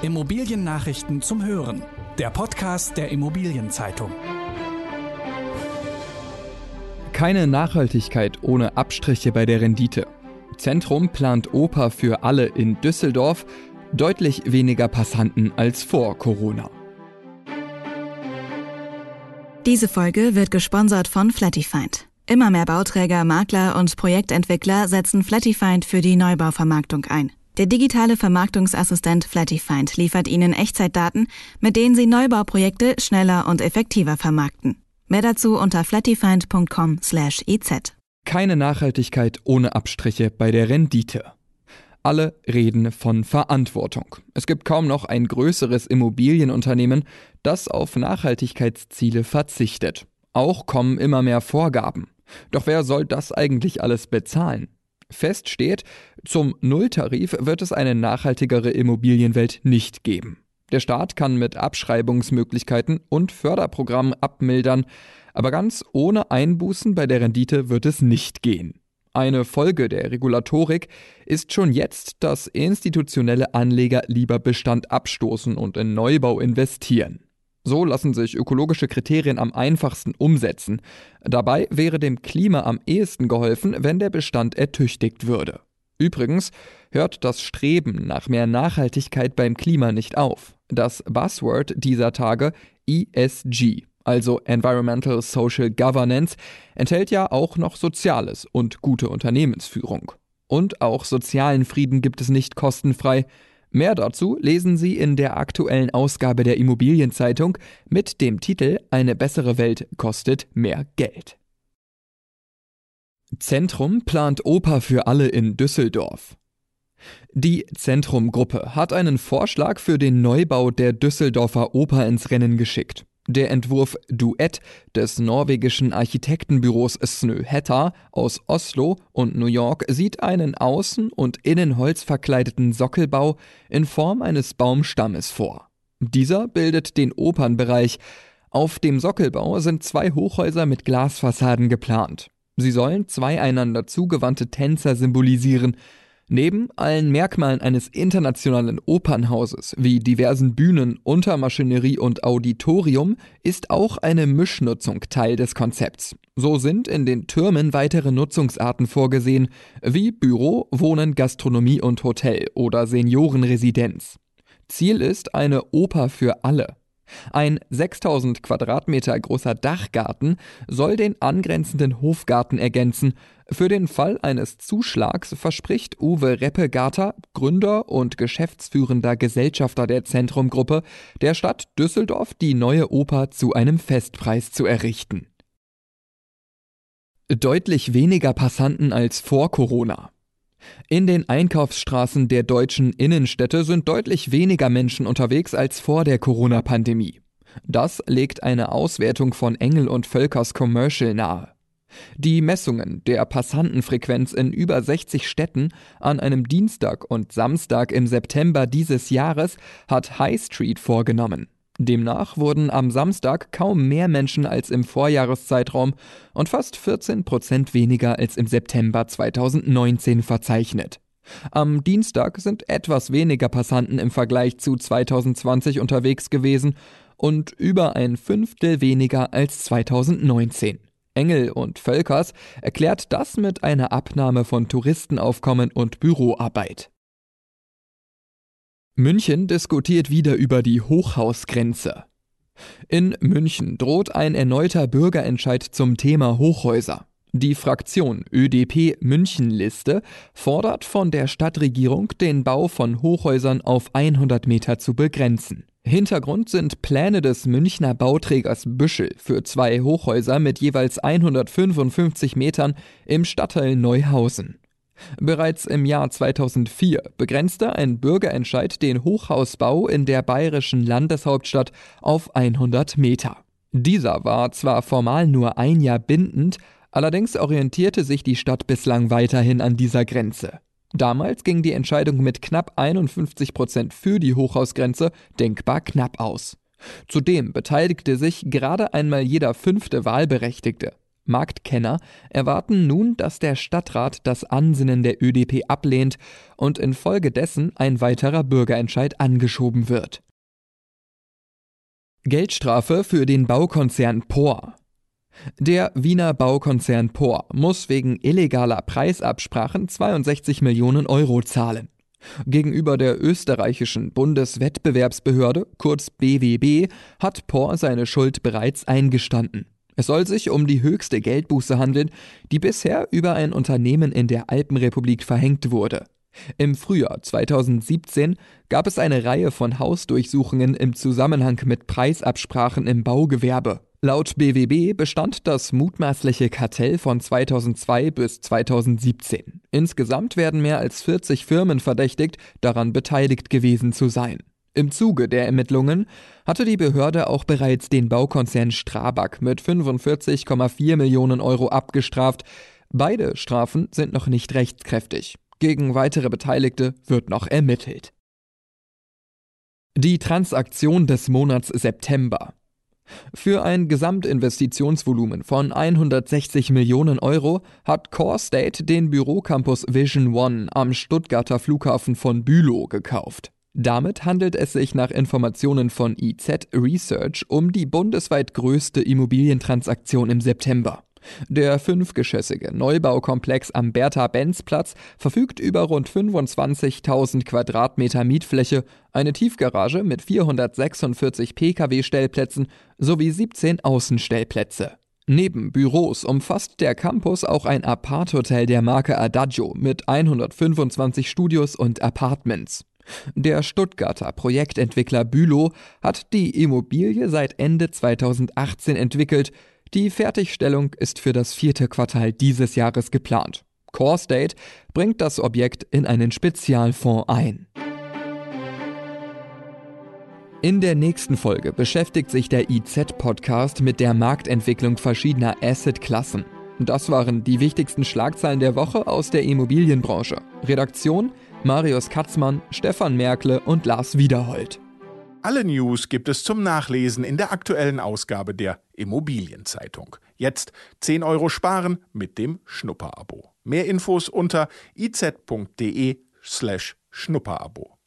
Immobiliennachrichten zum Hören. Der Podcast der Immobilienzeitung. Keine Nachhaltigkeit ohne Abstriche bei der Rendite. Zentrum plant Oper für alle in Düsseldorf. Deutlich weniger Passanten als vor Corona. Diese Folge wird gesponsert von Flattyfind. Immer mehr Bauträger, Makler und Projektentwickler setzen Flattyfind für die Neubauvermarktung ein. Der digitale Vermarktungsassistent Flattyfind liefert Ihnen Echtzeitdaten, mit denen Sie Neubauprojekte schneller und effektiver vermarkten. Mehr dazu unter flattyfind.com/iz. Keine Nachhaltigkeit ohne Abstriche bei der Rendite. Alle reden von Verantwortung. Es gibt kaum noch ein größeres Immobilienunternehmen, das auf Nachhaltigkeitsziele verzichtet. Auch kommen immer mehr Vorgaben. Doch wer soll das eigentlich alles bezahlen? Fest steht, zum Nulltarif wird es eine nachhaltigere Immobilienwelt nicht geben. Der Staat kann mit Abschreibungsmöglichkeiten und Förderprogrammen abmildern, aber ganz ohne Einbußen bei der Rendite wird es nicht gehen. Eine Folge der Regulatorik ist schon jetzt, dass institutionelle Anleger lieber Bestand abstoßen und in Neubau investieren. So lassen sich ökologische Kriterien am einfachsten umsetzen. Dabei wäre dem Klima am ehesten geholfen, wenn der Bestand ertüchtigt würde. Übrigens hört das Streben nach mehr Nachhaltigkeit beim Klima nicht auf. Das Buzzword dieser Tage ESG, also Environmental Social Governance, enthält ja auch noch Soziales und gute Unternehmensführung. Und auch sozialen Frieden gibt es nicht kostenfrei. Mehr dazu lesen Sie in der aktuellen Ausgabe der Immobilienzeitung mit dem Titel Eine bessere Welt kostet mehr Geld. Zentrum plant Oper für alle in Düsseldorf. Die Zentrum-Gruppe hat einen Vorschlag für den Neubau der Düsseldorfer Oper ins Rennen geschickt. Der Entwurf Duett des norwegischen Architektenbüros Snøhetta aus Oslo und New York sieht einen außen- und innen holzverkleideten Sockelbau in Form eines Baumstammes vor. Dieser bildet den Opernbereich. Auf dem Sockelbau sind zwei Hochhäuser mit Glasfassaden geplant. Sie sollen zwei einander zugewandte Tänzer symbolisieren. Neben allen Merkmalen eines internationalen Opernhauses wie diversen Bühnen, Untermaschinerie und Auditorium ist auch eine Mischnutzung Teil des Konzepts. So sind in den Türmen weitere Nutzungsarten vorgesehen, wie Büro, Wohnen, Gastronomie und Hotel oder Seniorenresidenz. Ziel ist eine Oper für alle. Ein 6000 Quadratmeter großer Dachgarten soll den angrenzenden Hofgarten ergänzen. Für den Fall eines Zuschlags verspricht Uwe Reppegater, Gründer und geschäftsführender Gesellschafter der Zentrumgruppe, der Stadt Düsseldorf die neue Oper zu einem Festpreis zu errichten. Deutlich weniger Passanten als vor Corona. In den Einkaufsstraßen der deutschen Innenstädte sind deutlich weniger Menschen unterwegs als vor der Corona-Pandemie. Das legt eine Auswertung von Engel und Völkers Commercial nahe. Die Messungen der Passantenfrequenz in über 60 Städten an einem Dienstag und Samstag im September dieses Jahres hat High Street vorgenommen. Demnach wurden am Samstag kaum mehr Menschen als im Vorjahreszeitraum und fast 14 Prozent weniger als im September 2019 verzeichnet. Am Dienstag sind etwas weniger Passanten im Vergleich zu 2020 unterwegs gewesen und über ein Fünftel weniger als 2019. Engel und Völkers erklärt das mit einer Abnahme von Touristenaufkommen und Büroarbeit. München diskutiert wieder über die Hochhausgrenze. In München droht ein erneuter Bürgerentscheid zum Thema Hochhäuser. Die Fraktion ÖDP Münchenliste fordert von der Stadtregierung, den Bau von Hochhäusern auf 100 Meter zu begrenzen. Hintergrund sind Pläne des Münchner Bauträgers Büschel für zwei Hochhäuser mit jeweils 155 Metern im Stadtteil Neuhausen. Bereits im Jahr 2004 begrenzte ein Bürgerentscheid den Hochhausbau in der bayerischen Landeshauptstadt auf 100 Meter. Dieser war zwar formal nur ein Jahr bindend, allerdings orientierte sich die Stadt bislang weiterhin an dieser Grenze. Damals ging die Entscheidung mit knapp 51 Prozent für die Hochhausgrenze denkbar knapp aus. Zudem beteiligte sich gerade einmal jeder fünfte Wahlberechtigte. Marktkenner erwarten nun, dass der Stadtrat das Ansinnen der ÖDP ablehnt und infolgedessen ein weiterer Bürgerentscheid angeschoben wird. Geldstrafe für den Baukonzern POR. Der Wiener Baukonzern POR muss wegen illegaler Preisabsprachen 62 Millionen Euro zahlen. Gegenüber der österreichischen Bundeswettbewerbsbehörde, kurz BWB, hat POR seine Schuld bereits eingestanden. Es soll sich um die höchste Geldbuße handeln, die bisher über ein Unternehmen in der Alpenrepublik verhängt wurde. Im Frühjahr 2017 gab es eine Reihe von Hausdurchsuchungen im Zusammenhang mit Preisabsprachen im Baugewerbe. Laut BWB bestand das mutmaßliche Kartell von 2002 bis 2017. Insgesamt werden mehr als 40 Firmen verdächtigt, daran beteiligt gewesen zu sein. Im Zuge der Ermittlungen hatte die Behörde auch bereits den Baukonzern Strabag mit 45,4 Millionen Euro abgestraft. Beide Strafen sind noch nicht rechtskräftig. Gegen weitere Beteiligte wird noch ermittelt. Die Transaktion des Monats September. Für ein Gesamtinvestitionsvolumen von 160 Millionen Euro hat Core State den Bürocampus Vision One am Stuttgarter Flughafen von Bülow gekauft. Damit handelt es sich nach Informationen von IZ Research um die bundesweit größte Immobilientransaktion im September. Der fünfgeschossige Neubaukomplex am Bertha-Benz-Platz verfügt über rund 25.000 Quadratmeter Mietfläche, eine Tiefgarage mit 446 Pkw-Stellplätzen sowie 17 Außenstellplätze. Neben Büros umfasst der Campus auch ein Aparthotel der Marke Adagio mit 125 Studios und Apartments. Der Stuttgarter Projektentwickler Bülow hat die Immobilie seit Ende 2018 entwickelt, die Fertigstellung ist für das vierte Quartal dieses Jahres geplant. Core State bringt das Objekt in einen Spezialfonds ein. In der nächsten Folge beschäftigt sich der IZ-Podcast mit der Marktentwicklung verschiedener Asset-Klassen. Das waren die wichtigsten Schlagzeilen der Woche aus der Immobilienbranche. Redaktion Marius Katzmann, Stefan Merkle und Lars Wiederhold. Alle News gibt es zum Nachlesen in der aktuellen Ausgabe der Immobilienzeitung. Jetzt 10 Euro sparen mit dem Schnupperabo. Mehr Infos unter iz.de slash Schnupperabo.